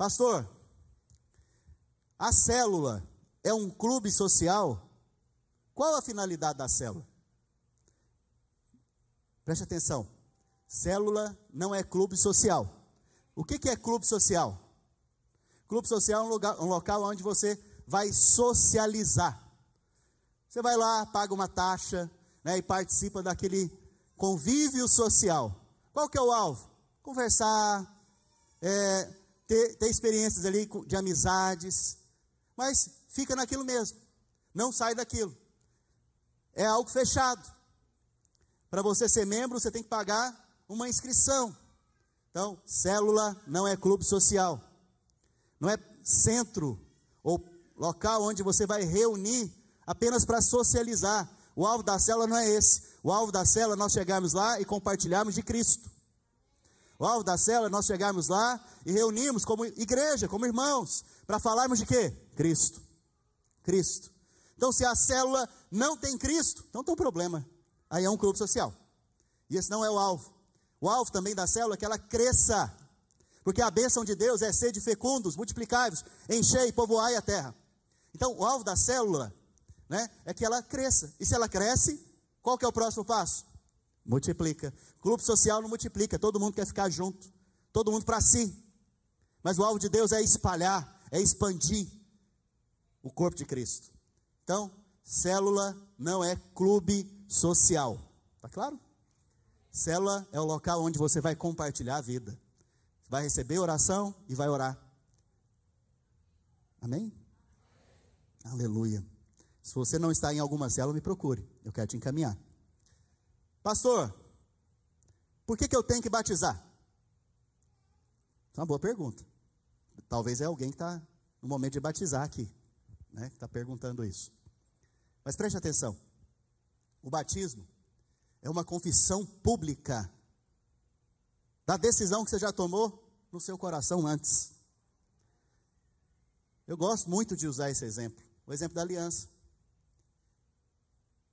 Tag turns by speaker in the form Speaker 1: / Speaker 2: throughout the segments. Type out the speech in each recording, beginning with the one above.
Speaker 1: Pastor, a célula é um clube social? Qual a finalidade da célula? Preste atenção. Célula não é clube social. O que, que é clube social? Clube social é um, lugar, um local onde você vai socializar. Você vai lá, paga uma taxa né, e participa daquele convívio social. Qual que é o alvo? Conversar, é, ter, ter experiências ali de amizades, mas fica naquilo mesmo, não sai daquilo. É algo fechado. Para você ser membro, você tem que pagar uma inscrição. Então, célula não é clube social, não é centro ou local onde você vai reunir apenas para socializar. O alvo da célula não é esse. O alvo da célula é nós chegarmos lá e compartilharmos de Cristo. O alvo da célula é nós chegarmos lá e reunirmos como igreja, como irmãos, para falarmos de quê? Cristo. Cristo. Então, se a célula não tem Cristo, então tem um problema. Aí é um clube social. E esse não é o alvo. O alvo também da célula é que ela cresça. Porque a bênção de Deus é ser de fecundos, multiplicai-vos, enchei e povoai a terra. Então, o alvo da célula né, é que ela cresça. E se ela cresce, qual que é o próximo passo? Multiplica. Clube social não multiplica, todo mundo quer ficar junto, todo mundo para si. Mas o alvo de Deus é espalhar, é expandir o corpo de Cristo. Então, célula não é clube social. Tá claro? Célula é o local onde você vai compartilhar a vida. Vai receber oração e vai orar. Amém? Aleluia. Se você não está em alguma célula, me procure. Eu quero te encaminhar. Pastor, por que, que eu tenho que batizar? É uma boa pergunta. Talvez é alguém que está no momento de batizar aqui, né? Está perguntando isso. Mas preste atenção. O batismo é uma confissão pública da decisão que você já tomou no seu coração antes. Eu gosto muito de usar esse exemplo, o exemplo da aliança.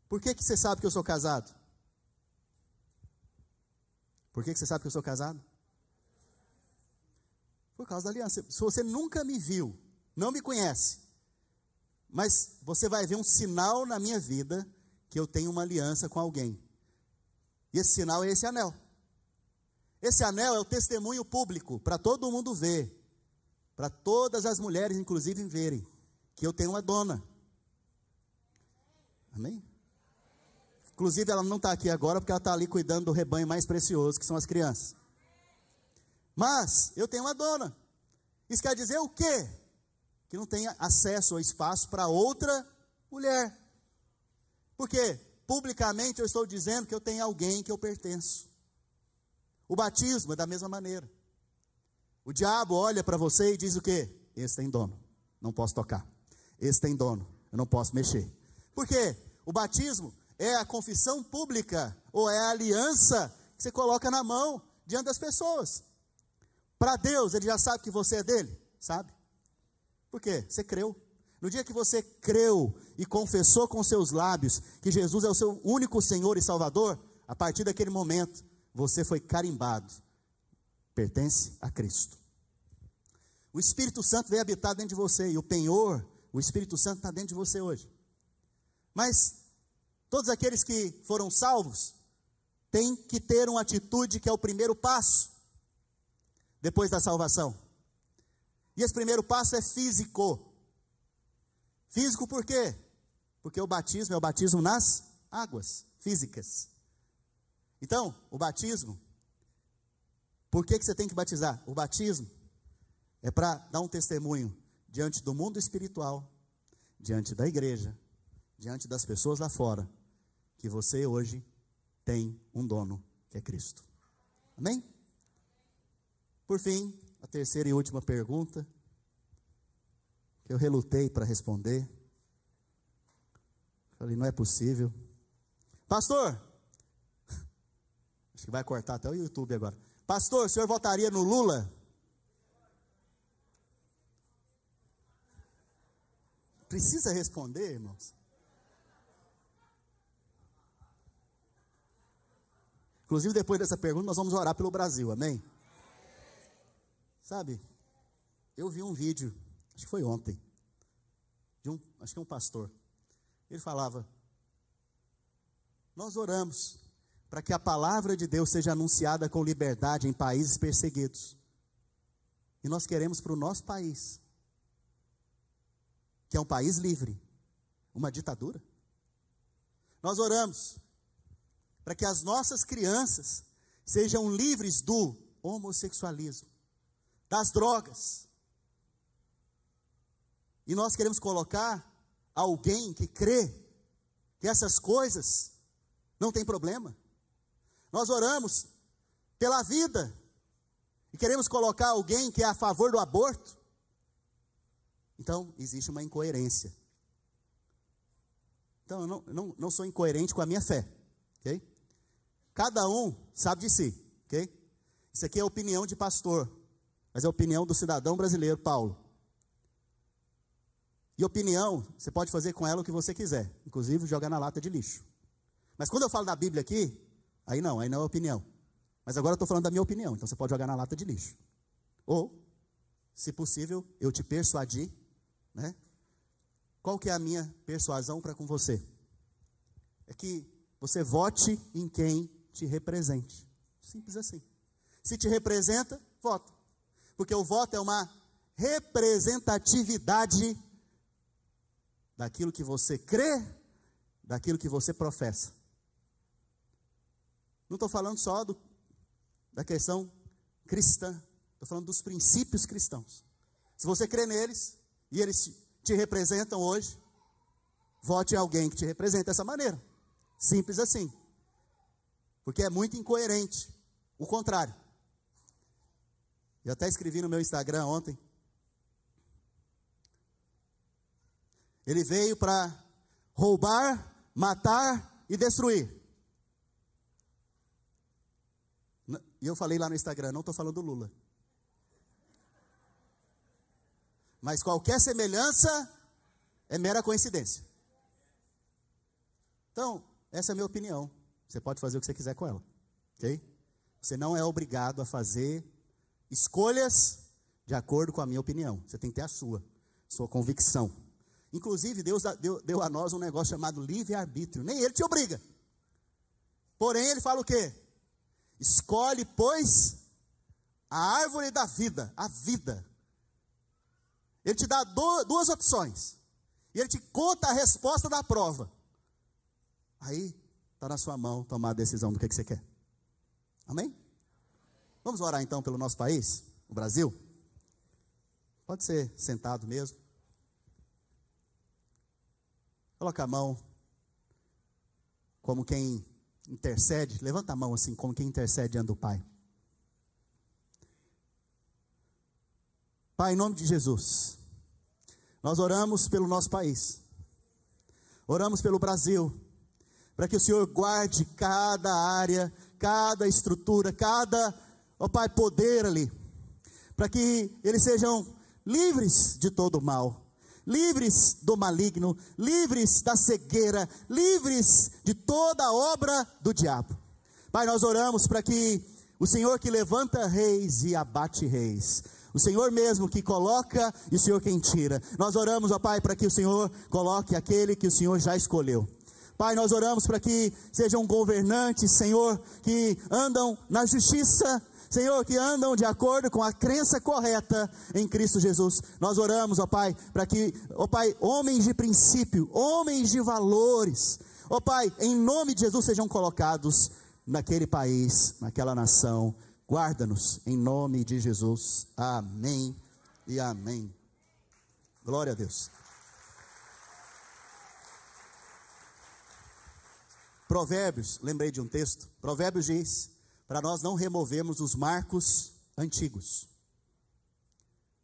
Speaker 1: Por que, que você sabe que eu sou casado? Por que, você sabe que eu sou casado? Por causa da aliança. Se você nunca me viu, não me conhece, mas você vai ver um sinal na minha vida que eu tenho uma aliança com alguém. E esse sinal é esse anel. Esse anel é o testemunho público para todo mundo ver, para todas as mulheres, inclusive, verem que eu tenho uma dona. Amém? Inclusive, ela não está aqui agora porque ela está ali cuidando do rebanho mais precioso, que são as crianças. Mas eu tenho uma dona. Isso quer dizer o quê? Que não tenha acesso ou espaço para outra mulher. Porque publicamente eu estou dizendo que eu tenho alguém que eu pertenço. O batismo é da mesma maneira. O diabo olha para você e diz o quê? Esse tem dono, não posso tocar. Esse tem dono, eu não posso mexer. Por quê? O batismo é a confissão pública, ou é a aliança que você coloca na mão diante das pessoas. Para Deus, Ele já sabe que você é dele, sabe? Por quê? Você creu. No dia que você creu e confessou com seus lábios que Jesus é o seu único Senhor e Salvador, a partir daquele momento, você foi carimbado. Pertence a Cristo. O Espírito Santo veio habitar dentro de você, e o penhor, o Espírito Santo está dentro de você hoje. Mas Todos aqueles que foram salvos têm que ter uma atitude que é o primeiro passo depois da salvação. E esse primeiro passo é físico. Físico por quê? Porque o batismo é o batismo nas águas físicas. Então, o batismo, por que, que você tem que batizar? O batismo é para dar um testemunho diante do mundo espiritual, diante da igreja, diante das pessoas lá fora, que você hoje tem um dono, que é Cristo. Amém? Por fim, a terceira e última pergunta, que eu relutei para responder. Falei, não é possível. Pastor, acho que vai cortar até o YouTube agora. Pastor, o senhor votaria no Lula? Precisa responder, irmãos? Inclusive, depois dessa pergunta, nós vamos orar pelo Brasil, amém? Sabe? eu vi um vídeo, acho que foi ontem, de um, acho que é um pastor. Ele falava: Nós oramos para que a palavra de Deus seja anunciada com liberdade em países perseguidos. E nós queremos para o nosso país, que é um país livre, uma ditadura. Nós oramos para que as nossas crianças sejam livres do homossexualismo, das drogas. E nós queremos colocar alguém que crê que essas coisas não tem problema. Nós oramos pela vida e queremos colocar alguém que é a favor do aborto. Então, existe uma incoerência. Então, eu não, não, não sou incoerente com a minha fé? Cada um sabe de si, ok? Isso aqui é opinião de pastor, mas é opinião do cidadão brasileiro, Paulo. E opinião, você pode fazer com ela o que você quiser, inclusive jogar na lata de lixo. Mas quando eu falo da Bíblia aqui, aí não, aí não é opinião. Mas agora eu estou falando da minha opinião, então você pode jogar na lata de lixo. Ou, se possível, eu te persuadir, né? Qual que é a minha persuasão para com você? É que você vote em quem te represente. Simples assim. Se te representa, vota. Porque o voto é uma representatividade daquilo que você crê, daquilo que você professa. Não estou falando só do, da questão cristã, estou falando dos princípios cristãos. Se você crê neles e eles te, representam hoje, vote em alguém que te represente dessa maneira. Simples assim. Porque é muito incoerente. O contrário. Eu até escrevi no meu Instagram ontem. Ele veio para roubar, matar e destruir. E eu falei lá no Instagram, não estou falando do Lula. Mas qualquer semelhança é mera coincidência. Então, essa é a minha opinião. Você pode fazer o que você quiser com ela. Ok? Você não é obrigado a fazer escolhas de acordo com a minha opinião. Você tem que ter a sua, sua convicção. Inclusive, Deus deu, a nós um negócio chamado livre-arbítrio. Nem ele te obriga. Porém, ele fala o quê? Escolhe, pois, a árvore da vida, a vida. Ele te dá do, duas opções. E ele te conta a resposta da prova. Aí está na sua mão tomar a decisão do que, que você quer. Amém? Vamos orar então pelo nosso país, o Brasil? Pode ser sentado mesmo. Coloca a mão como quem intercede. Levanta a mão assim, como quem intercede diante do Pai. Pai, em nome de Jesus, nós oramos pelo nosso país, oramos pelo Brasil, para que o Senhor guarde cada área, cada estrutura, cada, ó Pai, poder ali, para que eles sejam livres de todo mal, livres do maligno, livres da cegueira, livres de toda obra do diabo. Pai, nós oramos para que o Senhor que levanta reis e abate reis, o Senhor mesmo que coloca e o Senhor quem tira. Nós oramos, ó Pai, para que o Senhor coloque aquele que o Senhor já escolheu. Pai, nós oramos para que sejam governantes, Senhor, que andam na justiça, Senhor, que andam de acordo com a crença correta em Cristo Jesus. Nós oramos, ó Pai, para que, ó Pai, homens de princípio, homens de valores, ó Pai, em nome de Jesus sejam colocados naquele país, naquela nação. Guarda-nos em nome de Jesus. Amém e amém. Glória a Deus. Provérbios, lembrei de um texto. Provérbios diz: para nós não removermos os marcos antigos.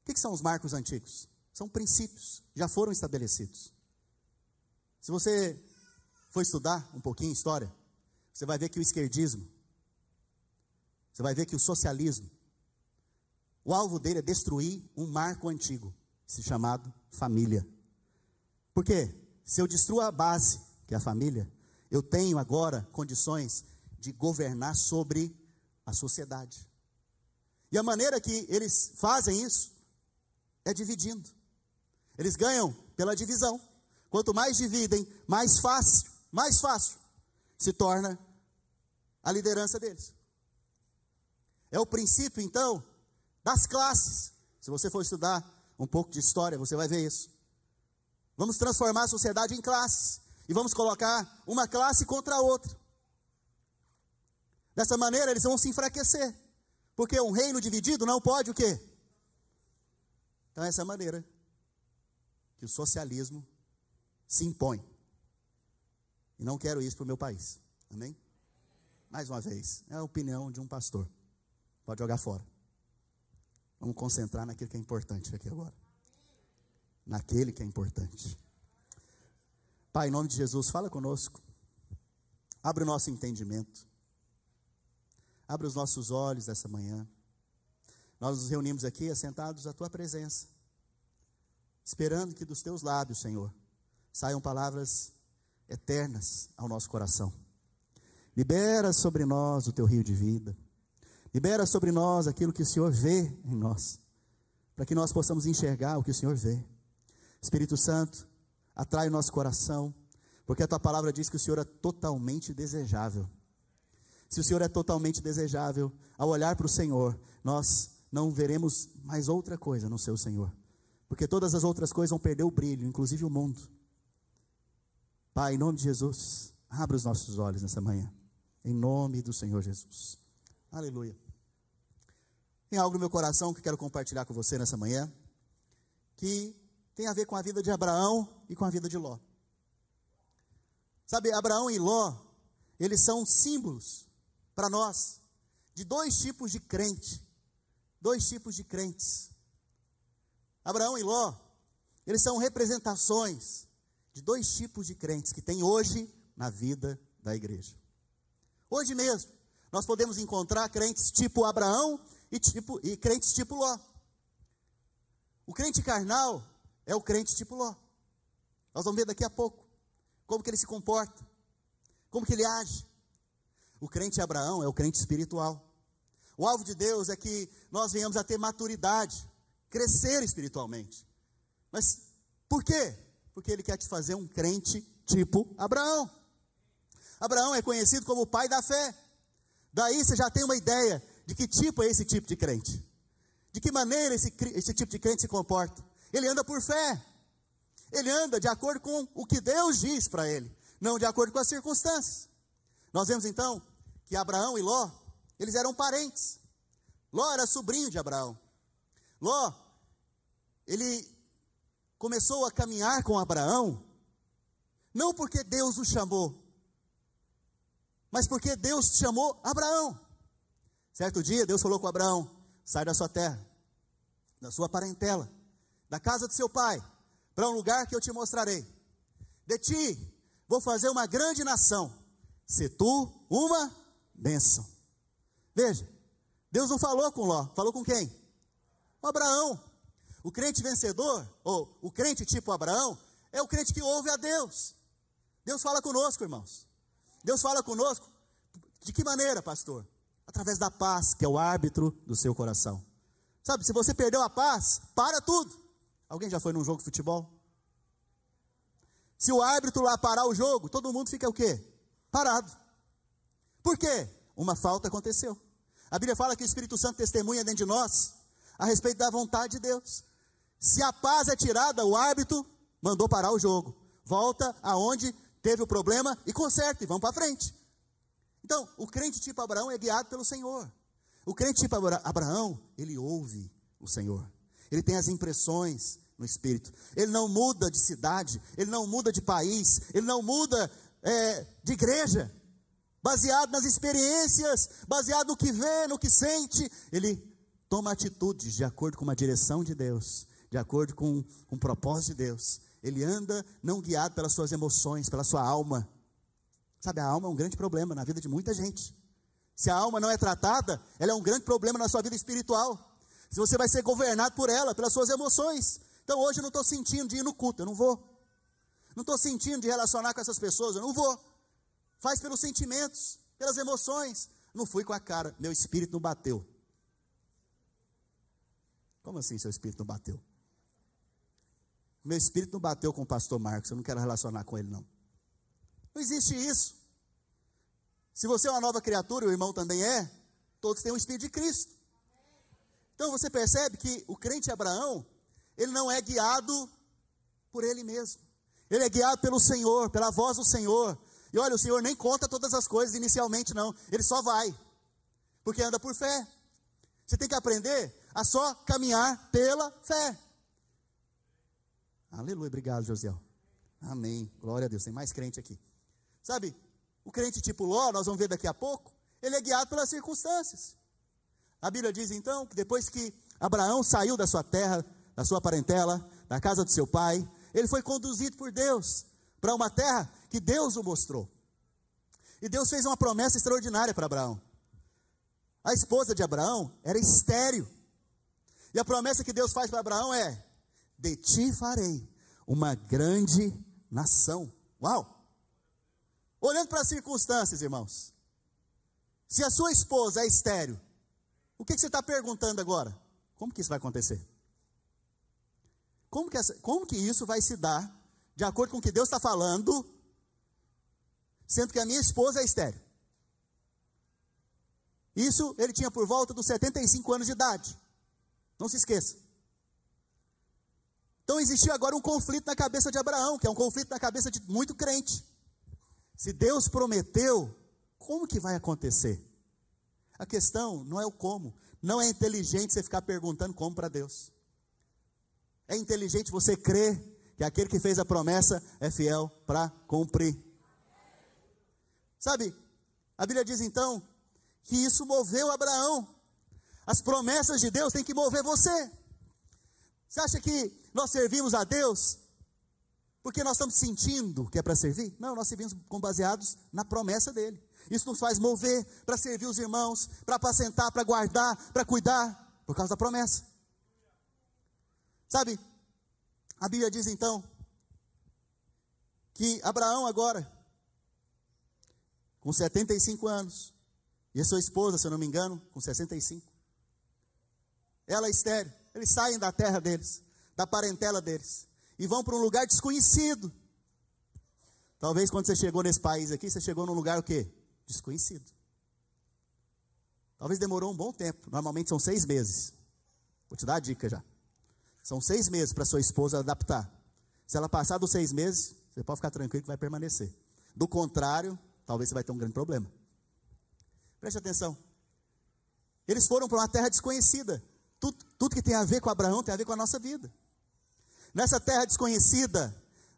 Speaker 1: O que, que são os marcos antigos? São princípios, já foram estabelecidos. Se você for estudar um pouquinho história, você vai ver que o esquerdismo, você vai ver que o socialismo, o alvo dele é destruir um marco antigo, se chamado família. Por quê? Se eu destruo a base, que é a família, eu tenho agora condições de governar sobre a sociedade. E a maneira que eles fazem isso é dividindo. Eles ganham pela divisão. Quanto mais dividem, mais fácil, mais fácil se torna a liderança deles. É o princípio, então, das classes. Se você for estudar um pouco de história, você vai ver isso. Vamos transformar a sociedade em classes e vamos colocar uma classe contra a outra. Dessa maneira, eles vão se enfraquecer. Porque um reino dividido não pode o quê? Então, essa é a maneira que o socialismo se impõe. E não quero isso para o meu país. Amém? Mais uma vez, é a opinião de um pastor. Pode jogar fora. Vamos concentrar naquilo que é importante aqui agora. Naquele que é importante. Pai, em nome de Jesus, fala conosco. Abre o nosso entendimento. Abre os nossos olhos essa manhã. Nós nos reunimos aqui assentados à tua presença, esperando que dos teus lábios, Senhor, saiam palavras eternas ao nosso coração. Libera sobre nós o teu rio de vida. Libera sobre nós aquilo que o Senhor vê em nós, para que nós possamos enxergar o que o Senhor vê. Espírito Santo, atrai o nosso coração, porque a tua palavra diz que o Senhor é totalmente desejável. Se o Senhor é totalmente desejável, ao olhar para o Senhor, nós não veremos mais outra coisa no seu Senhor. Porque todas as outras coisas vão perder o brilho, inclusive o mundo. Pai, em nome de Jesus, abra os nossos olhos nessa manhã. Em nome do Senhor Jesus. Aleluia. Tem algo no meu coração que quero compartilhar com você nessa manhã, que tem a ver com a vida de Abraão e com a vida de Ló. Sabe, Abraão e Ló, eles são símbolos para nós de dois tipos de crente dois tipos de crentes. Abraão e Ló, eles são representações de dois tipos de crentes que tem hoje na vida da igreja. Hoje mesmo, nós podemos encontrar crentes tipo Abraão e, tipo, e crentes tipo Ló. O crente carnal é o crente tipo Ló. Nós vamos ver daqui a pouco como que ele se comporta, como que ele age. O crente Abraão é o crente espiritual. O alvo de Deus é que nós venhamos a ter maturidade, crescer espiritualmente. Mas por quê? Porque Ele quer te fazer um crente tipo Abraão. Abraão é conhecido como o pai da fé. Daí você já tem uma ideia de que tipo é esse tipo de crente. De que maneira esse, esse tipo de crente se comporta. Ele anda por fé. Ele anda de acordo com o que Deus diz para ele, não de acordo com as circunstâncias. Nós vemos então que Abraão e Ló eles eram parentes. Ló era sobrinho de Abraão. Ló, ele começou a caminhar com Abraão, não porque Deus o chamou, mas porque Deus chamou Abraão. Certo dia, Deus falou com Abraão: sai da sua terra, da sua parentela, da casa do seu pai, para um lugar que eu te mostrarei. De ti vou fazer uma grande nação, se tu uma bênção. Veja, Deus não falou com Ló, falou com quem? Com Abraão. O crente vencedor, ou o crente tipo Abraão, é o crente que ouve a Deus. Deus fala conosco, irmãos. Deus fala conosco. De que maneira, pastor? Através da paz, que é o árbitro do seu coração. Sabe, se você perdeu a paz, para tudo. Alguém já foi num jogo de futebol? Se o árbitro lá parar o jogo, todo mundo fica o quê? Parado. Por quê? Uma falta aconteceu. A Bíblia fala que o Espírito Santo testemunha dentro de nós a respeito da vontade de Deus. Se a paz é tirada, o árbitro mandou parar o jogo. Volta aonde teve o problema e conserta e vamos para frente. Então, o crente tipo Abraão é guiado pelo Senhor. O crente tipo Abraão, ele ouve o Senhor. Ele tem as impressões no Espírito. Ele não muda de cidade, ele não muda de país, ele não muda é, de igreja baseado nas experiências, baseado no que vê, no que sente, ele toma atitudes de acordo com uma direção de Deus, de acordo com, um propósito de Deus. Ele anda não guiado pelas suas emoções, pela sua alma. Sabe, a alma é um grande problema na vida de muita gente. Se a alma não é tratada, ela é um grande problema na sua vida espiritual. Se você vai ser governado por ela, pelas suas emoções. Então hoje eu não estou sentindo de ir no culto, eu não vou. Não estou sentindo de relacionar com essas pessoas, eu não vou faz pelos sentimentos, pelas emoções. Não fui com a cara, meu espírito não bateu. Como assim seu espírito não bateu? Meu espírito não bateu com o pastor Marcos, eu não quero relacionar com ele, não. Não existe isso. Se você é uma nova criatura, o irmão também é, todos têm o Espírito de Cristo. Então você percebe que o crente Abraão, ele não é guiado por ele mesmo. Ele é guiado pelo Senhor, pela voz do Senhor. E olha, o Senhor nem conta todas as coisas inicialmente, não. Ele só vai. Porque anda por fé. Você tem que aprender a só caminhar pela fé. Aleluia, obrigado, Josiel. Amém. Glória a Deus. Tem mais crente aqui. Sabe, o crente tipo Ló, nós vamos ver daqui a pouco, ele é guiado pelas circunstâncias. A Bíblia diz então que depois que Abraão saiu da sua terra, da sua parentela, da casa do seu pai, ele foi conduzido por Deus para uma terra que Deus o mostrou. E Deus fez uma promessa extraordinária para Abraão. A esposa de Abraão era estéril. E a promessa que Deus faz para Abraão é: De ti farei uma grande nação. Uau! Olhando para as circunstâncias, irmãos. Se a sua esposa é estéreo, o que, que você está perguntando agora? Como que isso vai acontecer? Como que, essa, como que isso vai se dar de acordo com o que Deus está falando, sendo que a minha esposa é estéreo? Isso ele tinha por volta dos 75 anos de idade. Não se esqueça. Então existia agora um conflito na cabeça de Abraão, que é um conflito na cabeça de muito crente. Se Deus prometeu, como que vai acontecer? A questão não é o como. Não é inteligente você ficar perguntando como para Deus. É inteligente você crer que aquele que fez a promessa é fiel para cumprir. Sabe, a Bíblia diz então que isso moveu Abraão. As promessas de Deus têm que mover você. Você acha que nós servimos a Deus porque nós estamos sentindo que é para servir? Não, nós servimos com baseados na promessa dele. Isso nos faz mover para servir os irmãos, para apacentar, para guardar, para cuidar, por causa da promessa. Sabe, a Bíblia diz então que Abraão agora, com 75 anos, e a sua esposa, se eu não me engano, com 65, ela é estéreo, eles saem da terra deles, da parentela deles, e vão para um lugar desconhecido. Talvez quando você chegou nesse país aqui, você chegou num lugar o quê? Desconhecido. Talvez demorou um bom tempo. Normalmente são seis meses. Vou te dar a dica já. São seis meses para sua esposa adaptar. Se ela passar dos seis meses, você pode ficar tranquilo que vai permanecer. Do contrário, talvez você vai ter um grande problema. Preste atenção. Eles foram para uma terra desconhecida. Tudo, tudo que tem a ver com Abraão tem a ver com a nossa vida. Nessa terra desconhecida,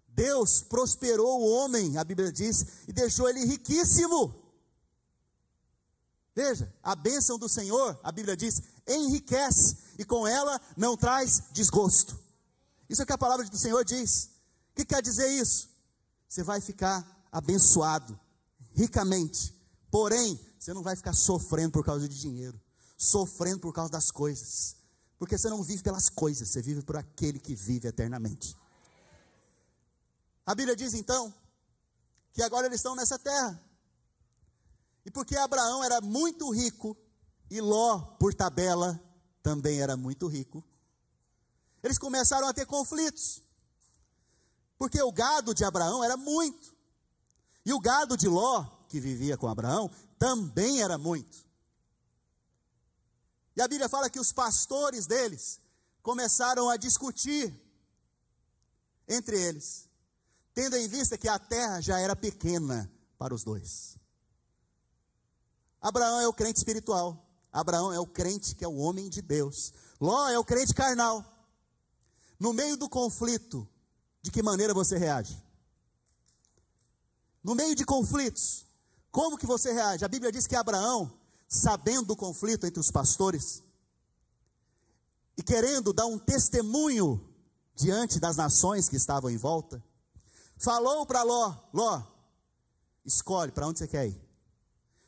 Speaker 1: Deus prosperou o homem, a Bíblia diz, e deixou ele riquíssimo. Veja, a bênção do Senhor, a Bíblia diz, enriquece, e com ela não traz desgosto. Isso é o que a palavra do Senhor diz. O que quer dizer isso? Você vai ficar abençoado, ricamente, porém, você não vai ficar sofrendo por causa de dinheiro, sofrendo por causa das coisas, porque você não vive pelas coisas, você vive por aquele que vive eternamente. A Bíblia diz então que agora eles estão nessa terra. E porque Abraão era muito rico e Ló, por tabela, também era muito rico, eles começaram a ter conflitos. Porque o gado de Abraão era muito. E o gado de Ló, que vivia com Abraão, também era muito. E a Bíblia fala que os pastores deles começaram a discutir entre eles, tendo em vista que a terra já era pequena para os dois. Abraão é o crente espiritual, Abraão é o crente que é o homem de Deus, Ló é o crente carnal. No meio do conflito, de que maneira você reage? No meio de conflitos, como que você reage? A Bíblia diz que Abraão sabendo do conflito entre os pastores e querendo dar um testemunho diante das nações que estavam em volta, falou para Ló: Ló, escolhe para onde você quer ir.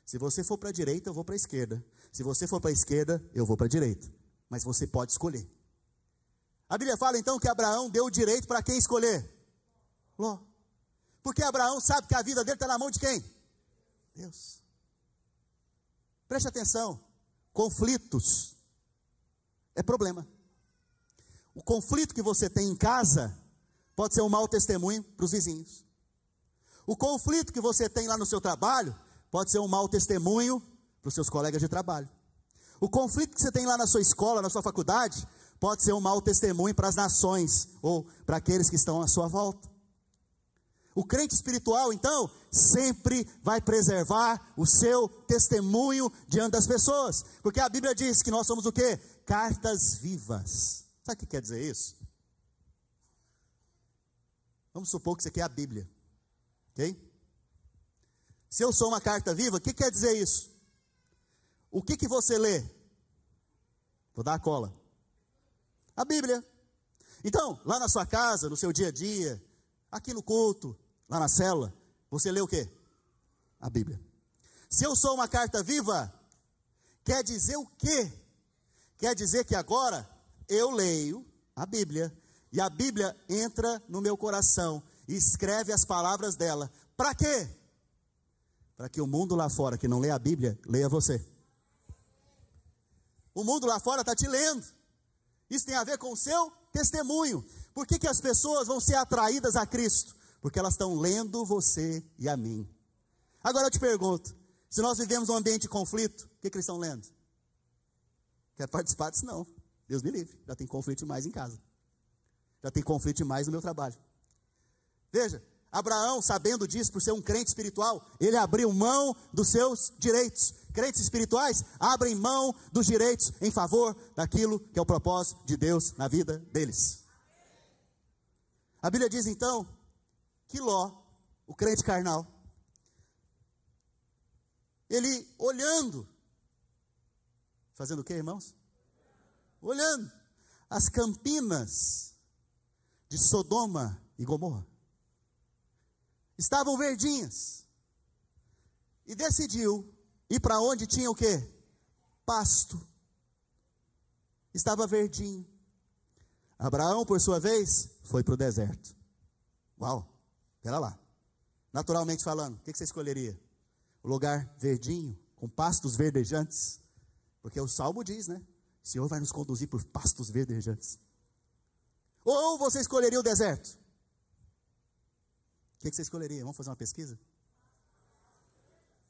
Speaker 1: Se você for para a direita, eu vou para a esquerda. Se você for para a esquerda, eu vou para a direita. Mas você pode escolher. A Bíblia fala então que Abraão deu o direito para quem escolher? Ló. Porque Abraão sabe que a vida dele está na mão de quem? Deus. Preste atenção: conflitos é problema. O conflito que você tem em casa pode ser um mau testemunho para os vizinhos. O conflito que você tem lá no seu trabalho pode ser um mau testemunho para os seus colegas de trabalho. O conflito que você tem lá na sua escola, na sua faculdade, pode ser um mau testemunho para as nações ou para aqueles que estão à sua volta. O crente espiritual, então, sempre vai preservar o seu testemunho diante das pessoas, porque a Bíblia diz que nós somos o quê? Cartas vivas. Sabe o que quer dizer isso? Vamos supor que você quer a Bíblia, ok? Se eu sou uma carta viva, o que quer dizer isso? O que, que você lê? Vou dar a cola. A Bíblia. Então, lá na sua casa, no seu dia a dia, aqui no culto, lá na cela, você lê o quê? A Bíblia. Se eu sou uma carta viva, quer dizer o quê? Quer dizer que agora eu leio a Bíblia e a Bíblia entra no meu coração e escreve as palavras dela. Para quê? Para que o mundo lá fora que não lê a Bíblia, leia você. O mundo lá fora está te lendo. Isso tem a ver com o seu testemunho. Por que, que as pessoas vão ser atraídas a Cristo? Porque elas estão lendo você e a mim. Agora eu te pergunto: se nós vivemos um ambiente de conflito, o que, que eles estão lendo? Quer participar disso? Não. Deus me livre. Já tem conflito demais em casa. Já tem conflito demais no meu trabalho. Veja, Abraão, sabendo disso, por ser um crente espiritual, ele abriu mão dos seus direitos. Crentes espirituais abrem mão dos direitos em favor daquilo que é o propósito de Deus na vida deles. A Bíblia diz então que Ló, o crente carnal, ele olhando, fazendo o que, irmãos? Olhando as campinas de Sodoma e Gomorra estavam verdinhas. E decidiu ir para onde tinha o quê? Pasto. Estava verdinho. Abraão, por sua vez, foi para o deserto. Uau, espera lá. Naturalmente falando, o que você escolheria? O lugar verdinho, com pastos verdejantes? Porque o salmo diz, né? O Senhor vai nos conduzir por pastos verdejantes. Ou você escolheria o deserto? O que, você escolheria? Vamos fazer uma pesquisa?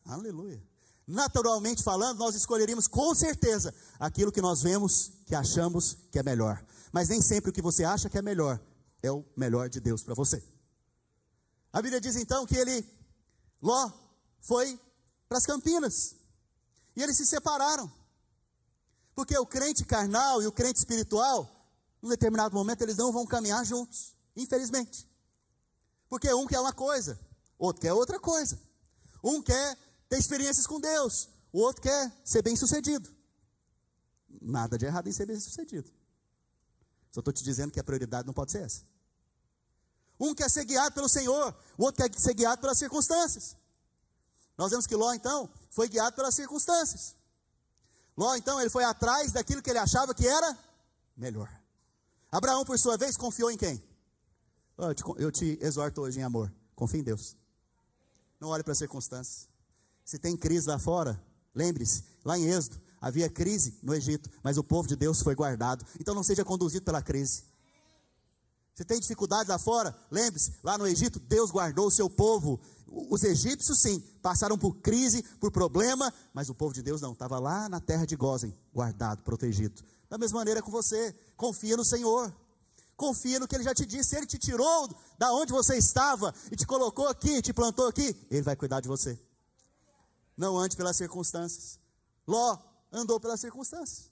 Speaker 1: Aleluia. Naturalmente falando, nós escolheríamos com certeza aquilo que nós vemos, que achamos que é melhor. Mas nem sempre o que você acha que é melhor é o melhor de Deus para você. A Bíblia diz então que ele, Ló, foi para as Campinas. E eles se separaram. Porque o crente carnal e o crente espiritual, num determinado momento, eles não vão caminhar juntos. Infelizmente. Porque um quer uma coisa, outro quer outra coisa. Um quer ter experiências com Deus, o outro quer ser bem sucedido. Nada de errado em ser bem sucedido. Só estou te dizendo que a prioridade não pode ser essa. Um quer ser guiado pelo Senhor, o outro quer ser guiado pelas circunstâncias. Nós vemos que Ló, então, foi guiado pelas circunstâncias. Ló, então, ele foi atrás daquilo que ele achava que era melhor. Abraão, por sua vez, confiou em quem? Eu te, eu te exorto hoje em amor. Confie em Deus. Não olhe para as circunstâncias. Se tem crise lá fora, lembre-se, lá em Êxodo, havia crise no Egito, mas o povo de Deus foi guardado. Então não seja conduzido pela crise. Se tem dificuldade lá fora, lembre-se, lá no Egito, Deus guardou o seu povo. Os egípcios, sim, passaram por crise, por problema, mas o povo de Deus não, estava lá na terra de Gozen, guardado, protegido. Da mesma maneira com você, confia no Senhor. Confia no que ele já te disse. Se ele te tirou da onde você estava e te colocou aqui, te plantou aqui, ele vai cuidar de você. Não ande pelas circunstâncias. Ló andou pelas circunstâncias.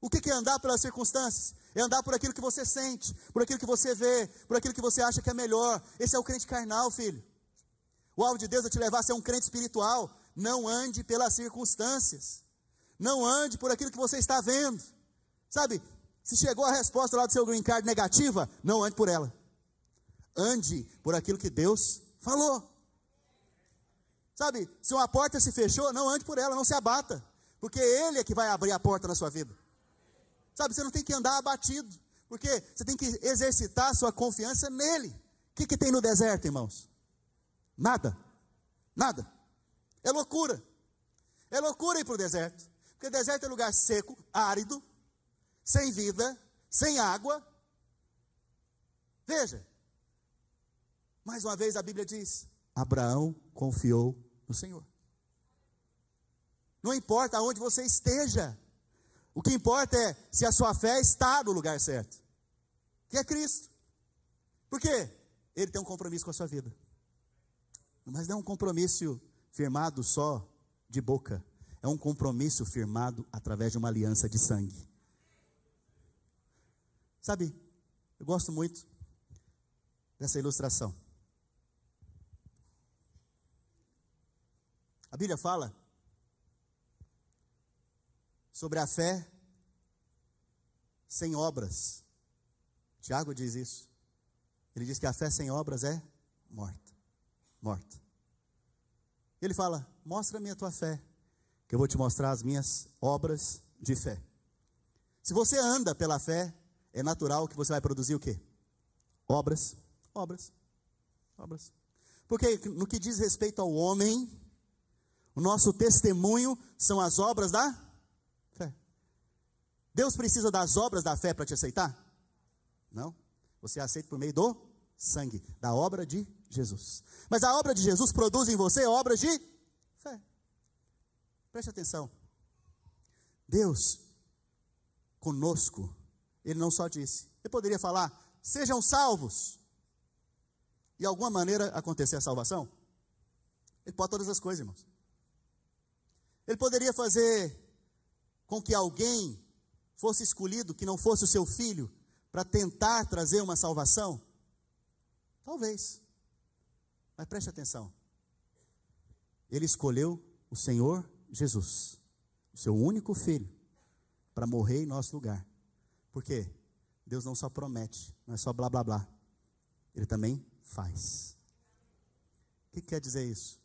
Speaker 1: O que é andar pelas circunstâncias? É andar por aquilo que você sente, por aquilo que você vê, por aquilo que você acha que é melhor. Esse é o crente carnal, filho. O alvo de Deus é te levar a ser um crente espiritual. Não ande pelas circunstâncias. Não ande por aquilo que você está vendo. Sabe, se chegou a resposta lá do seu green card negativa, não ande por ela. Ande por aquilo que Deus falou. Sabe, se uma porta se fechou, não ande por ela, não se abata. Porque Ele é que vai abrir a porta na sua vida. Sabe, você não tem que andar abatido. Porque você tem que exercitar sua confiança nele. O que, que tem no deserto, irmãos? Nada. Nada. É loucura. É loucura ir para o deserto. Porque o deserto é lugar seco, árido, sem vida, sem água. Veja, Mais uma vez a Bíblia diz: Abraão confiou no Senhor. Não importa aonde você esteja, o que importa é se a sua fé está no lugar certo, que é Cristo. Por quê? Ele tem um compromisso com a sua vida, mas não é um compromisso firmado só de boca, é um compromisso firmado através de uma aliança de sangue. Sabe, eu gosto muito dessa ilustração. A Bíblia fala sobre a fé sem obras. Tiago diz isso. Ele diz que a fé sem obras é morta. Morta. Ele fala: Mostra-me a tua fé, que eu vou te mostrar as minhas obras de fé. Se você anda pela fé, é natural que você vai produzir o quê? Obras, obras, obras. Porque no que diz respeito ao homem, o nosso testemunho são as obras da fé. Deus precisa das obras da fé para te aceitar? Não. Você aceita por meio do sangue, da obra de Jesus. Mas a obra de Jesus produz em você obras de fé. Preste atenção. Deus conosco, Ele não só disse, Ele poderia falar, sejam salvos. E de alguma maneira acontecer a salvação? Ele pode todas as coisas, irmãos. Ele poderia fazer com que alguém fosse escolhido que não fosse o seu filho para tentar trazer uma salvação? Talvez. Mas preste atenção. Ele escolheu o Senhor Jesus, o seu único filho, para morrer em nosso lugar. Por quê? Deus não só promete, não é só blá blá blá. Ele também faz. O que quer dizer isso?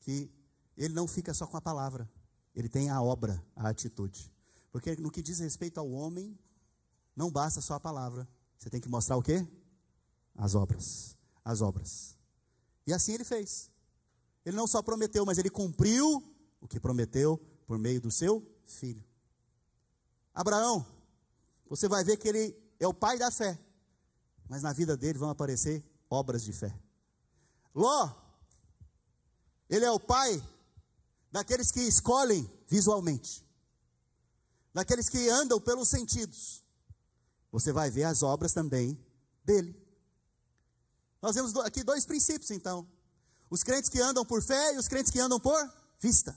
Speaker 1: Que ele não fica só com a palavra, ele tem a obra, a atitude. Porque no que diz respeito ao homem, não basta só a palavra, você tem que mostrar o quê? As obras. As obras. E assim ele fez. Ele não só prometeu, mas ele cumpriu o que prometeu por meio do seu filho. Abraão, você vai ver que ele é o pai da fé, mas na vida dele vão aparecer obras de fé. Ló, ele é o pai daqueles que escolhem visualmente, daqueles que andam pelos sentidos. Você vai ver as obras também dele. Nós vemos aqui dois princípios, então: os crentes que andam por fé e os crentes que andam por vista.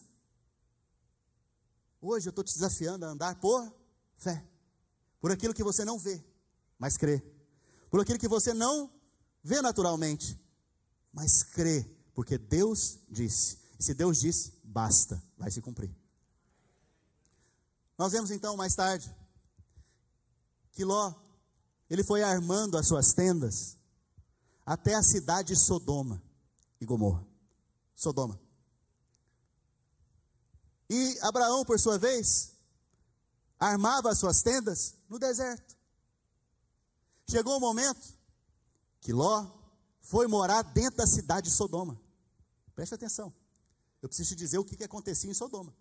Speaker 1: Hoje eu estou te desafiando a andar por fé, por aquilo que você não vê, mas crê, por aquilo que você não vê naturalmente, mas crê, porque Deus disse. Se Deus disse, basta, vai se cumprir. Nós vemos então mais tarde que Ló, ele foi armando as suas tendas até a cidade de Sodoma e Gomorra. Sodoma. E Abraão, por sua vez, armava as suas tendas no deserto. Chegou o momento que Ló foi morar dentro da cidade de Sodoma. Preste atenção. Eu preciso te dizer o que, que acontecia em Sodoma.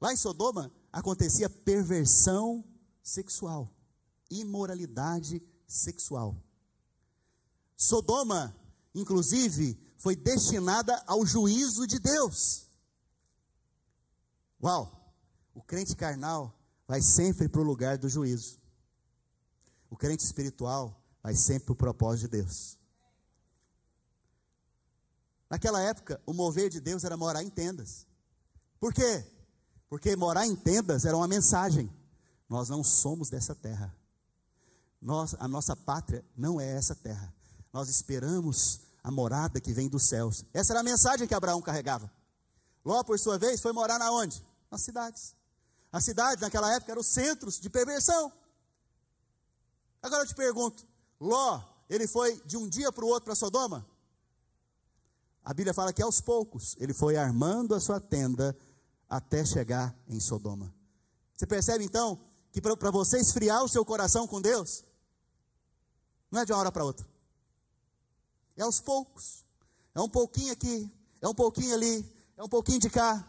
Speaker 1: Lá em Sodoma acontecia perversão sexual, imoralidade sexual. Sodoma, inclusive, foi destinada ao juízo de Deus. Uau! O crente carnal vai sempre para o lugar do juízo. O crente espiritual vai sempre para o propósito de Deus. Naquela época, o mover de Deus era morar em tendas. Por quê? Porque morar em tendas era uma mensagem. Nós não somos dessa terra. Nós, a nossa pátria não é essa terra. Nós esperamos a morada que vem dos céus. Essa era a mensagem que Abraão carregava. Ló, por sua vez, foi morar na onde? Nas cidades. As cidades naquela época eram centros de perversão. Agora eu te pergunto, Ló, ele foi de um dia para o outro para Sodoma? A Bíblia fala que aos poucos ele foi armando a sua tenda até chegar em Sodoma. Você percebe então que para você esfriar o seu coração com Deus, não é de uma hora para outra, é aos poucos, é um pouquinho aqui, é um pouquinho ali, é um pouquinho de cá.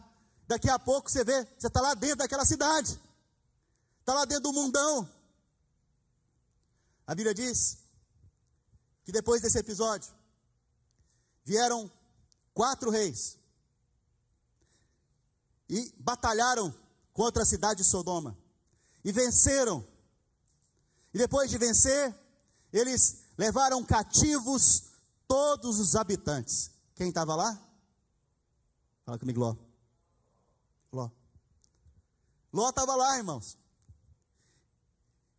Speaker 1: Daqui a pouco você vê, você está lá dentro daquela cidade, está lá dentro do mundão. A Bíblia diz que depois desse episódio vieram quatro reis e batalharam contra a cidade de Sodoma e venceram. E depois de vencer, eles levaram cativos todos os habitantes. Quem estava lá? Fala comigo, Ló. Ló. Ló estava lá, irmãos.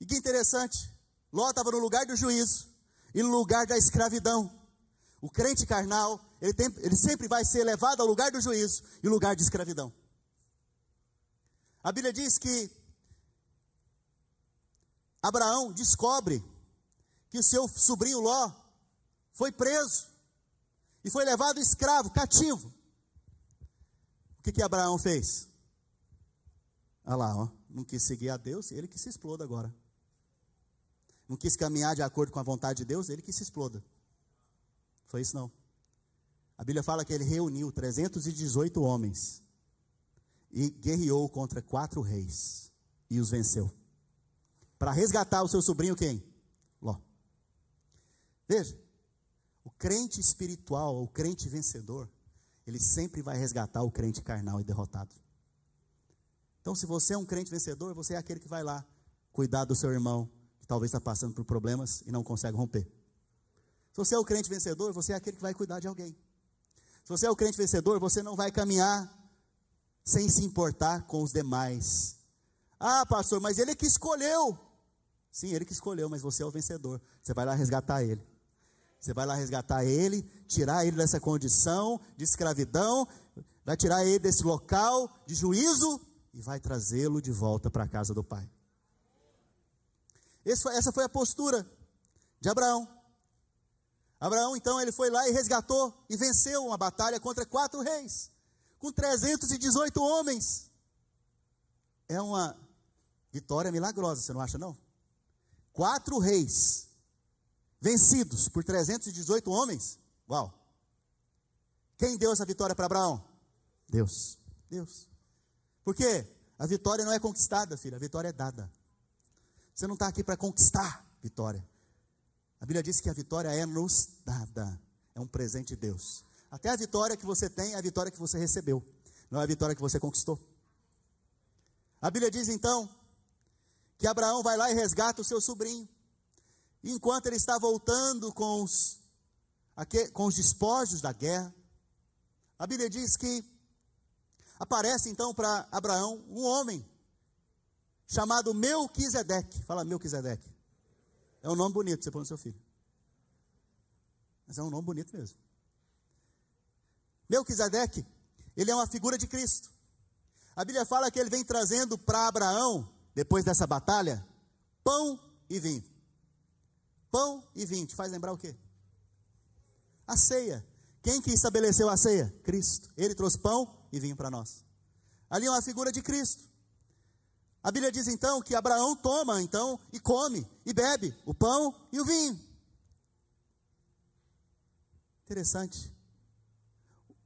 Speaker 1: E que interessante. Ló estava no lugar do juízo e no lugar da escravidão. O crente carnal, ele, tem, ele sempre vai ser levado ao lugar do juízo e lugar de escravidão. A Bíblia diz que Abraão descobre que o seu sobrinho Ló foi preso e foi levado escravo, cativo. O que que Abraão fez? Olha lá, ó, não quis seguir a Deus, ele que se exploda agora. Não quis caminhar de acordo com a vontade de Deus, ele que se exploda. Foi isso não. A Bíblia fala que ele reuniu 318 homens e guerreou contra quatro reis e os venceu. Para resgatar o seu sobrinho quem? Ló. Veja, o crente espiritual, o crente vencedor, ele sempre vai resgatar o crente carnal e derrotado. Então, se você é um crente vencedor, você é aquele que vai lá cuidar do seu irmão, que talvez está passando por problemas e não consegue romper. Se você é o crente vencedor, você é aquele que vai cuidar de alguém. Se você é o crente vencedor, você não vai caminhar sem se importar com os demais. Ah, pastor, mas ele que escolheu. Sim, ele que escolheu, mas você é o vencedor. Você vai lá resgatar ele. Você vai lá resgatar ele, tirar ele dessa condição de escravidão, vai tirar ele desse local de juízo e vai trazê-lo de volta para a casa do Pai. essa foi a postura de Abraão. Abraão, então, ele foi lá e resgatou e venceu uma batalha contra quatro reis, com 318 homens. É uma vitória milagrosa, você não acha, não? Quatro reis vencidos por 318 homens. Uau! Quem deu essa vitória para Abraão? Deus. Deus. Por quê? A vitória não é conquistada, filho, a vitória é dada. Você não está aqui para conquistar vitória. A Bíblia diz que a vitória é nos dada, é um presente de Deus. Até a vitória que você tem é a vitória que você recebeu, não é a vitória que você conquistou. A Bíblia diz então que Abraão vai lá e resgata o seu sobrinho. Enquanto ele está voltando com os, com os despojos da guerra, a Bíblia diz que aparece então para Abraão um homem chamado Melquisedeque. Fala Melquisedeque. É um nome bonito, você põe no seu filho. Mas é um nome bonito mesmo. Melquisedeque, ele é uma figura de Cristo. A Bíblia fala que ele vem trazendo para Abraão, depois dessa batalha, pão e vinho. Pão e vinho, te faz lembrar o quê? A ceia. Quem que estabeleceu a ceia? Cristo. Ele trouxe pão e vinho para nós. Ali é uma figura de Cristo. A Bíblia diz então que Abraão toma então e come e bebe o pão e o vinho. Interessante.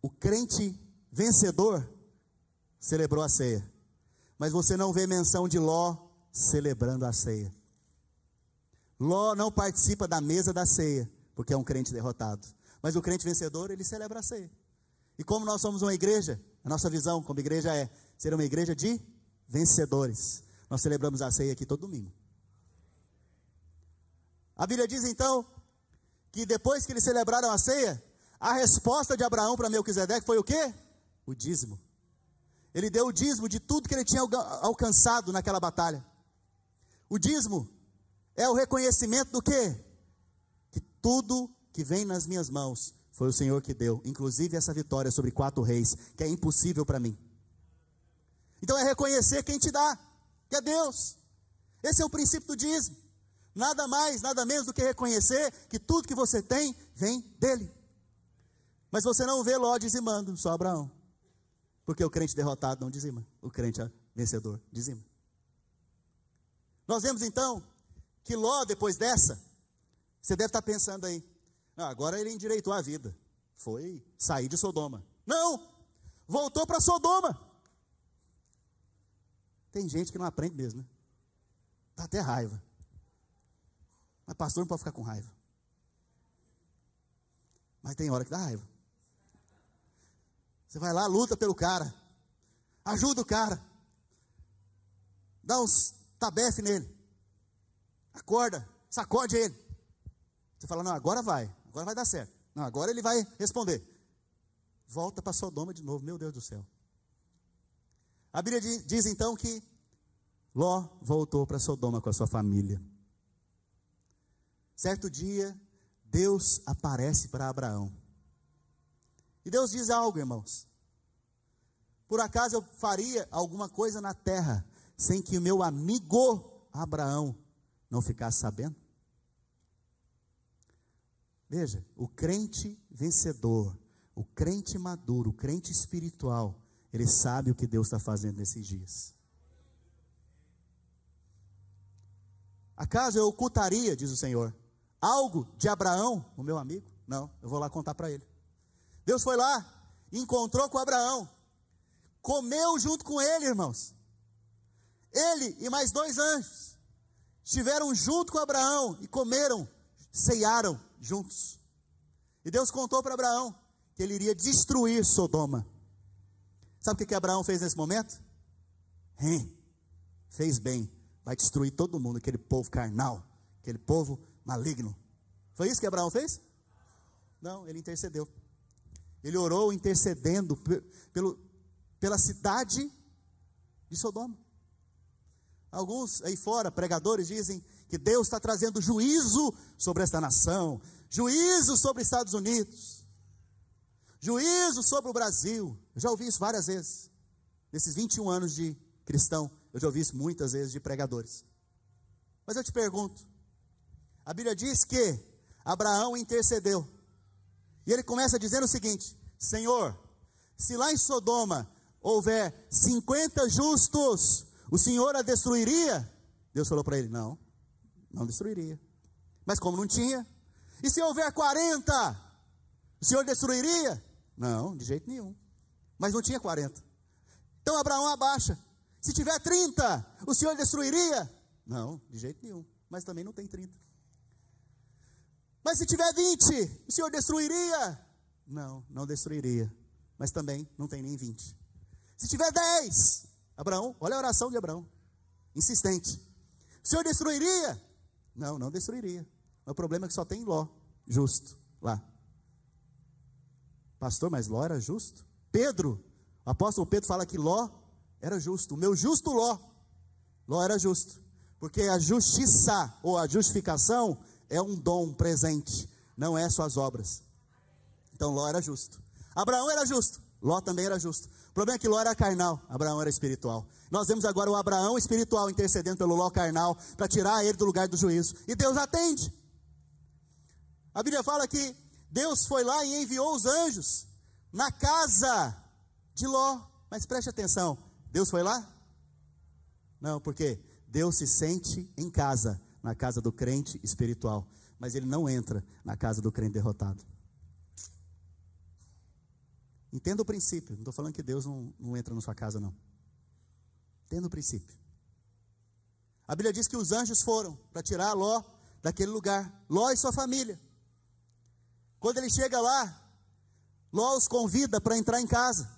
Speaker 1: O crente vencedor celebrou a ceia. Mas você não vê menção de Ló celebrando a ceia. Ló não participa da mesa da ceia, porque é um crente derrotado. Mas o crente vencedor, ele celebra a ceia. E como nós somos uma igreja, a nossa visão como igreja é ser uma igreja de vencedores. Nós celebramos a ceia aqui todo domingo. A Bíblia diz então que depois que eles celebraram a ceia, a resposta de Abraão para Melquisedeque foi o quê? O dízimo. Ele deu o dízimo de tudo que ele tinha alcançado naquela batalha. O dízimo é o reconhecimento do quê? Que tudo que vem nas minhas mãos foi o Senhor que deu, inclusive essa vitória sobre quatro reis, que é impossível para mim. Então é reconhecer quem te dá, que é Deus. Esse é o princípio do dízimo. Nada mais, nada menos do que reconhecer que tudo que você tem vem dele. Mas você não vê Ló dizimando, só Abraão. Porque o crente derrotado não dizima, o crente vencedor dizima. Nós vemos então que Ló, depois dessa, você deve estar pensando aí, ah, agora ele endireitou a vida. Foi sair de Sodoma. Não! Voltou para Sodoma. Tem gente que não aprende mesmo, né? Tá até raiva. Mas pastor não pode ficar com raiva. Mas tem hora que dá raiva. Você vai lá, luta pelo cara. Ajuda o cara. Dá uns tabefe nele. Acorda, sacode ele. Você fala, não, agora vai, agora vai dar certo. Não, agora ele vai responder. Volta para Sodoma de novo, meu Deus do céu. A Bíblia diz então que Ló voltou para Sodoma com a sua família. Certo dia, Deus aparece para Abraão. E Deus diz algo, irmãos. Por acaso eu faria alguma coisa na terra sem que o meu amigo Abraão não ficasse sabendo? Veja, o crente vencedor, o crente maduro, o crente espiritual, ele sabe o que Deus está fazendo nesses dias. Acaso eu ocultaria, diz o Senhor, algo de Abraão, o meu amigo? Não, eu vou lá contar para ele. Deus foi lá, encontrou com Abraão, comeu junto com ele, irmãos. Ele e mais dois anjos estiveram junto com Abraão e comeram, ceiaram juntos. E Deus contou para Abraão que ele iria destruir Sodoma. Sabe o que, que Abraão fez nesse momento? Hein, fez bem, vai destruir todo mundo, aquele povo carnal, aquele povo maligno. Foi isso que Abraão fez? Não, ele intercedeu. Ele orou intercedendo pelo, pela cidade de Sodoma. Alguns aí fora, pregadores, dizem que Deus está trazendo juízo sobre esta nação, juízo sobre os Estados Unidos, juízo sobre o Brasil. Eu já ouvi isso várias vezes. Nesses 21 anos de cristão, eu já ouvi isso muitas vezes de pregadores. Mas eu te pergunto: a Bíblia diz que Abraão intercedeu. E ele começa dizendo o seguinte: Senhor, se lá em Sodoma houver 50 justos, o Senhor a destruiria? Deus falou para ele: Não, não destruiria. Mas como não tinha, e se houver 40, o Senhor destruiria? Não, de jeito nenhum. Mas não tinha 40. Então Abraão abaixa. Se tiver 30, o Senhor destruiria? Não, de jeito nenhum. Mas também não tem 30. Mas se tiver 20, o Senhor destruiria? Não, não destruiria. Mas também não tem nem 20. Se tiver 10, Abraão, olha a oração de Abraão, insistente. O Senhor destruiria? Não, não destruiria. Mas o problema é que só tem Ló, justo, lá. Pastor, mas Ló era justo? Pedro, o apóstolo Pedro fala que Ló era justo. O meu justo Ló, Ló era justo. Porque a justiça ou a justificação é um dom presente, não é suas obras. Então Ló era justo. Abraão era justo, Ló também era justo. O problema é que Ló era carnal, Abraão era espiritual. Nós vemos agora o Abraão espiritual intercedendo pelo Ló carnal para tirar ele do lugar do juízo. E Deus atende. A Bíblia fala que Deus foi lá e enviou os anjos na casa de Ló. Mas preste atenção, Deus foi lá? Não, porque Deus se sente em casa, na casa do crente espiritual, mas ele não entra na casa do crente derrotado. Entenda o princípio, não estou falando que Deus não, não entra na sua casa, não. Entenda o princípio. A Bíblia diz que os anjos foram para tirar Ló daquele lugar, Ló e sua família. Quando ele chega lá, Ló os convida para entrar em casa.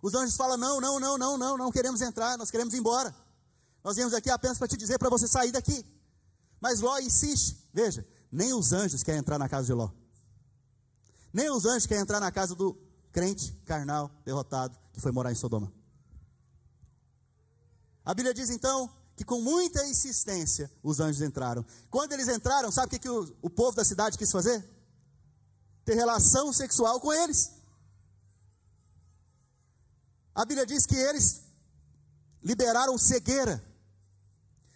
Speaker 1: Os anjos falam: Não, não, não, não, não, não queremos entrar, nós queremos ir embora. Nós viemos aqui apenas para te dizer para você sair daqui. Mas Ló insiste. Veja, nem os anjos querem entrar na casa de Ló. Nem os anjos querem entrar na casa do crente carnal derrotado que foi morar em Sodoma. A Bíblia diz então que com muita insistência os anjos entraram. Quando eles entraram, sabe o que, que o, o povo da cidade quis fazer? Ter relação sexual com eles. A Bíblia diz que eles liberaram cegueira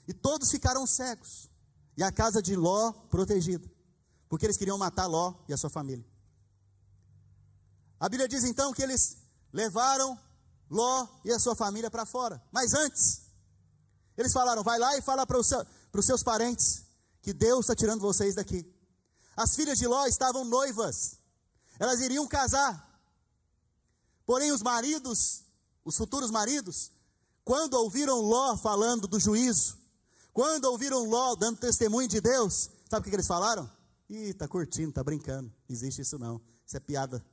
Speaker 1: e todos ficaram cegos. E a casa de Ló protegida, porque eles queriam matar Ló e a sua família. A Bíblia diz então que eles levaram Ló e a sua família para fora. Mas antes, eles falaram: vai lá e fala para os seu, seus parentes que Deus está tirando vocês daqui. As filhas de Ló estavam noivas, elas iriam casar. Porém, os maridos, os futuros maridos, quando ouviram Ló falando do juízo, quando ouviram Ló dando testemunho de Deus, sabe o que eles falaram? Ih, está curtindo, está brincando. Não existe isso não. Isso é piada.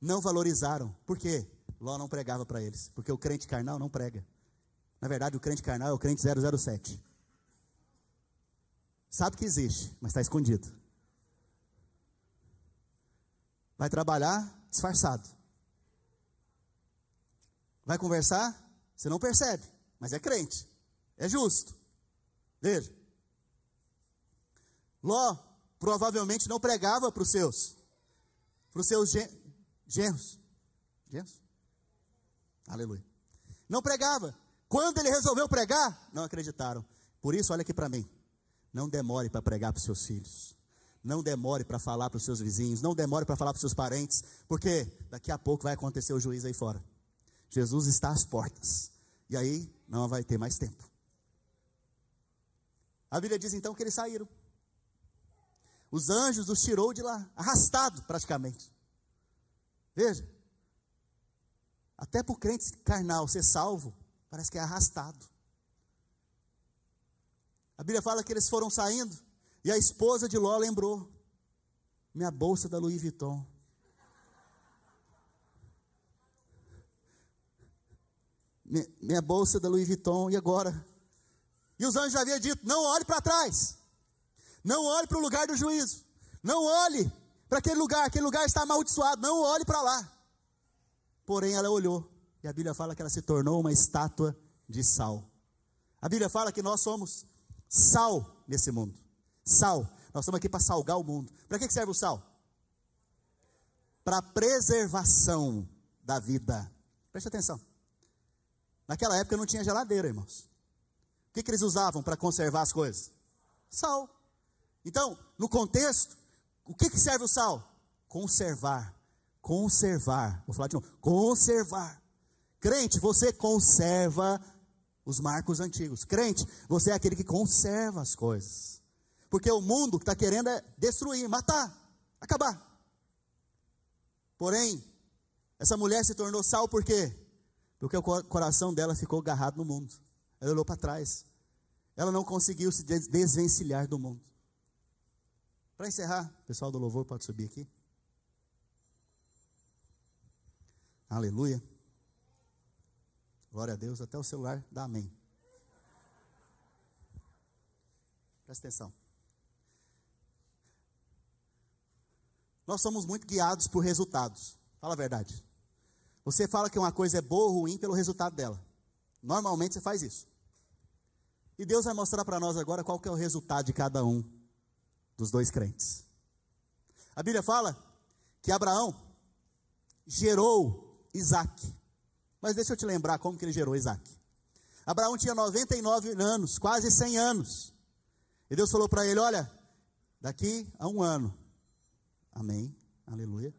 Speaker 1: Não valorizaram. Por quê? Ló não pregava para eles. Porque o crente carnal não prega. Na verdade, o crente carnal é o crente 007. Sabe que existe, mas está escondido. Vai trabalhar disfarçado. Vai conversar, você não percebe, mas é crente. É justo. Veja. Ló provavelmente não pregava para os seus, para os seus genros. Genros? Aleluia. Não pregava. Quando ele resolveu pregar, não acreditaram. Por isso, olha aqui para mim. Não demore para pregar para os seus filhos. Não demore para falar para os seus vizinhos. Não demore para falar para os seus parentes. Porque daqui a pouco vai acontecer o juiz aí fora. Jesus está às portas. E aí não vai ter mais tempo. A Bíblia diz então que eles saíram. Os anjos os tirou de lá, arrastado praticamente. Veja. Até para o crente carnal ser salvo, parece que é arrastado. A Bíblia fala que eles foram saindo e a esposa de Ló lembrou: minha bolsa da Louis Vuitton. Minha bolsa da Louis Vuitton, e agora? E os anjos já haviam dito: não olhe para trás, não olhe para o lugar do juízo, não olhe para aquele lugar, aquele lugar está amaldiçoado, não olhe para lá. Porém, ela olhou, e a Bíblia fala que ela se tornou uma estátua de sal. A Bíblia fala que nós somos sal nesse mundo. Sal. Nós estamos aqui para salgar o mundo. Para que serve o sal? Para preservação da vida. Preste atenção. Naquela época não tinha geladeira, irmãos. O que, que eles usavam para conservar as coisas? Sal. Então, no contexto, o que, que serve o sal? Conservar. Conservar. Vou falar de novo. Conservar. Crente, você conserva os marcos antigos. Crente, você é aquele que conserva as coisas. Porque o mundo está querendo é destruir, matar, acabar. Porém, essa mulher se tornou sal por quê? Porque o coração dela ficou agarrado no mundo. Ela olhou para trás. Ela não conseguiu se desvencilhar do mundo. Para encerrar, pessoal do louvor pode subir aqui. Aleluia. Glória a Deus, até o celular dá amém. Presta atenção. Nós somos muito guiados por resultados. Fala a verdade. Você fala que uma coisa é boa ou ruim pelo resultado dela. Normalmente você faz isso. E Deus vai mostrar para nós agora qual é o resultado de cada um dos dois crentes. A Bíblia fala que Abraão gerou Isaac. Mas deixa eu te lembrar como que ele gerou Isaac. Abraão tinha 99 anos, quase 100 anos. E Deus falou para ele: Olha, daqui a um ano, amém, aleluia.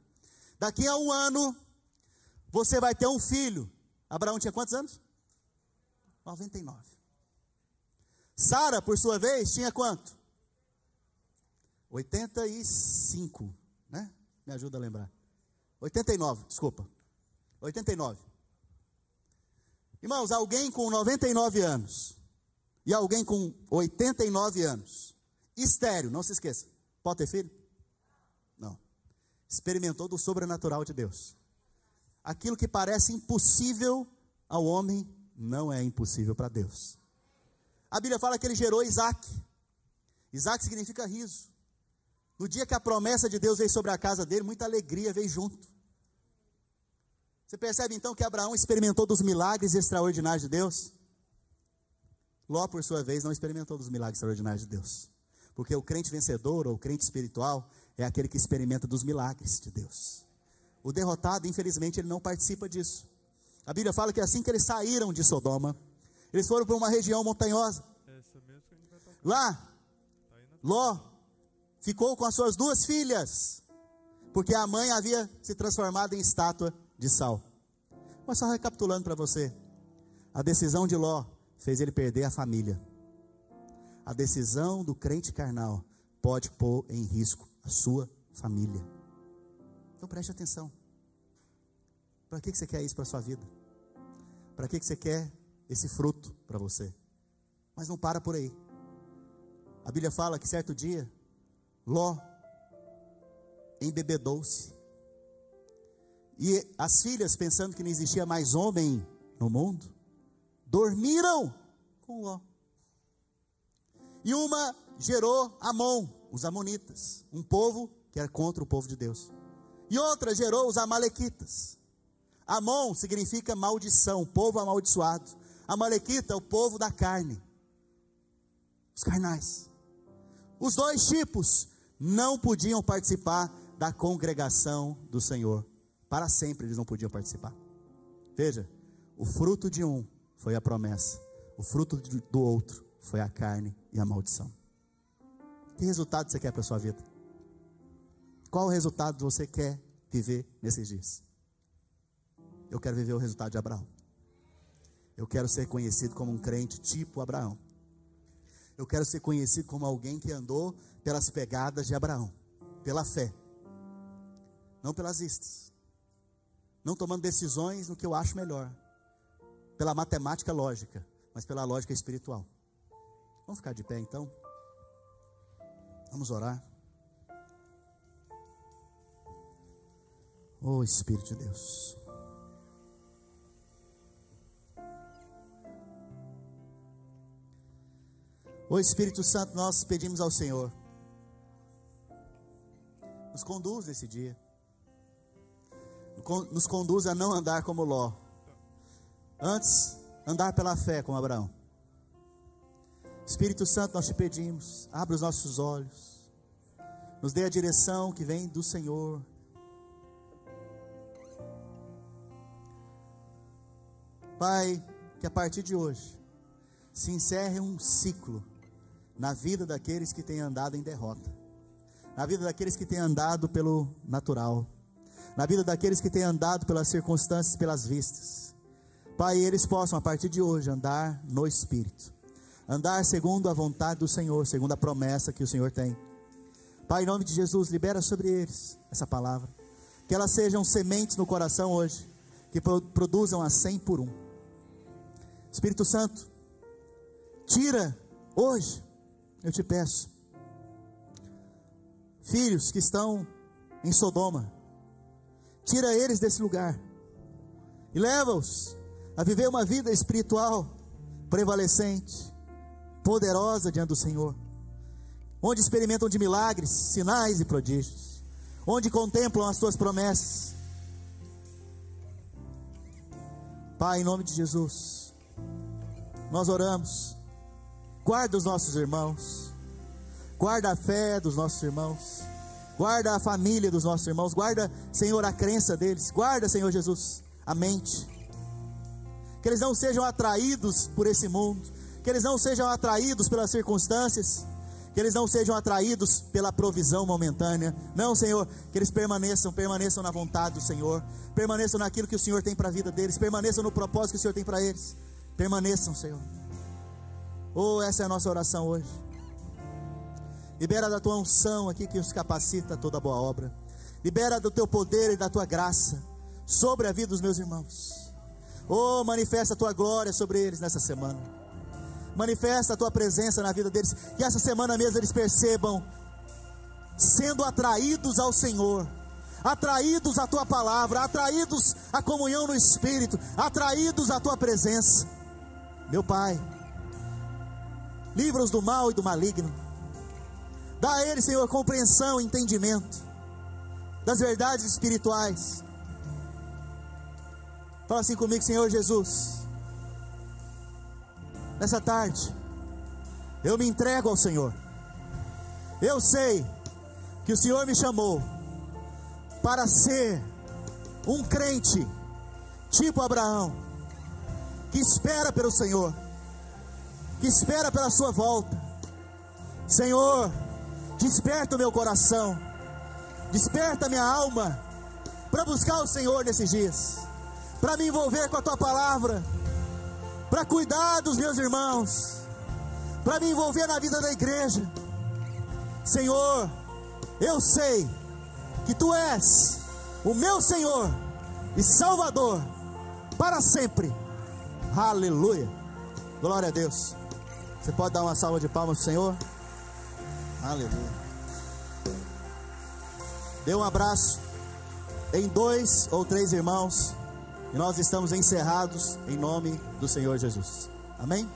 Speaker 1: Daqui a um ano, você vai ter um filho. Abraão tinha quantos anos? 99. Sara, por sua vez, tinha quanto? 85, né? Me ajuda a lembrar. 89, desculpa. 89. Irmãos, alguém com 99 anos e alguém com 89 anos, estéreo, não se esqueça, pode ter filho? Não. Experimentou do sobrenatural de Deus. Aquilo que parece impossível ao homem, não é impossível para Deus. A Bíblia fala que ele gerou Isaac. Isaac significa riso. No dia que a promessa de Deus veio sobre a casa dele, muita alegria veio junto. Você percebe então que Abraão experimentou dos milagres extraordinários de Deus? Ló, por sua vez, não experimentou dos milagres extraordinários de Deus. Porque o crente vencedor ou o crente espiritual é aquele que experimenta dos milagres de Deus. O derrotado, infelizmente, ele não participa disso. A Bíblia fala que assim que eles saíram de Sodoma, eles foram para uma região montanhosa. Lá, Ló ficou com as suas duas filhas, porque a mãe havia se transformado em estátua de sal. Mas só recapitulando para você: a decisão de Ló fez ele perder a família. A decisão do crente carnal pode pôr em risco a sua família. Então preste atenção. Para que você quer isso para a sua vida? Para que você quer esse fruto para você? Mas não para por aí. A Bíblia fala que certo dia, Ló embebedou-se. E as filhas, pensando que não existia mais homem no mundo, dormiram com Ló. E uma gerou Amon, os Amonitas, um povo que era contra o povo de Deus. E outra gerou os Amalequitas. Amon significa maldição, povo amaldiçoado. Amalequita, o povo da carne, os carnais. Os dois tipos não podiam participar da congregação do Senhor. Para sempre eles não podiam participar. Veja, o fruto de um foi a promessa, o fruto do outro foi a carne e a maldição. Que resultado você quer para a sua vida? Qual o resultado você quer viver nesses dias? Eu quero viver o resultado de Abraão. Eu quero ser conhecido como um crente tipo Abraão. Eu quero ser conhecido como alguém que andou pelas pegadas de Abraão, pela fé, não pelas vistas, não tomando decisões no que eu acho melhor, pela matemática lógica, mas pela lógica espiritual. Vamos ficar de pé então? Vamos orar. Oh Espírito de Deus. O Espírito Santo, nós pedimos ao Senhor, nos conduz esse dia, nos conduz a não andar como Ló, antes andar pela fé como Abraão. Espírito Santo, nós te pedimos, abra os nossos olhos, nos dê a direção que vem do Senhor. Pai, que a partir de hoje se encerre um ciclo na vida daqueles que têm andado em derrota, na vida daqueles que têm andado pelo natural, na vida daqueles que têm andado pelas circunstâncias, pelas vistas. Pai, eles possam a partir de hoje andar no Espírito andar segundo a vontade do Senhor, segundo a promessa que o Senhor tem. Pai, em nome de Jesus, libera sobre eles essa palavra. Que elas sejam sementes no coração hoje, que produzam a cem por um. Espírito Santo, tira hoje, eu te peço, filhos que estão em Sodoma, tira eles desse lugar. E leva-os a viver uma vida espiritual prevalecente, poderosa diante do Senhor, onde experimentam de milagres, sinais e prodígios, onde contemplam as tuas promessas. Pai, em nome de Jesus, nós oramos, guarda os nossos irmãos, guarda a fé dos nossos irmãos, guarda a família dos nossos irmãos, guarda, Senhor, a crença deles, guarda, Senhor Jesus, a mente, que eles não sejam atraídos por esse mundo, que eles não sejam atraídos pelas circunstâncias, que eles não sejam atraídos pela provisão momentânea. Não, Senhor, que eles permaneçam, permaneçam na vontade do Senhor, permaneçam naquilo que o Senhor tem para a vida deles, permaneçam no propósito que o Senhor tem para eles. Permaneçam, Senhor. Oh, essa é a nossa oração hoje. Libera da tua unção aqui que os capacita a toda boa obra. Libera do teu poder e da tua graça sobre a vida dos meus irmãos. Oh, manifesta a tua glória sobre eles nessa semana. Manifesta a tua presença na vida deles. Que essa semana mesmo eles percebam sendo atraídos ao Senhor, atraídos à tua palavra, atraídos à comunhão no Espírito, atraídos à tua presença. Meu Pai, livra-os do mal e do maligno. Dá a eles, Senhor, compreensão, entendimento das verdades espirituais. Fala assim comigo, Senhor Jesus nessa tarde, eu me entrego ao Senhor. Eu sei que o Senhor me chamou para ser um crente, tipo Abraão, que espera pelo Senhor, que espera pela Sua volta. Senhor, desperta o meu coração, desperta minha alma para buscar o Senhor nesses dias, para me envolver com a Tua palavra para cuidar dos meus irmãos, para me envolver na vida da igreja. Senhor, eu sei que Tu és o meu Senhor e Salvador para sempre. Aleluia. Glória a Deus. Você pode dar uma salva de palmas para o Senhor? Aleluia. Dê um abraço em dois ou três irmãos. E nós estamos encerrados em nome do Senhor Jesus. Amém?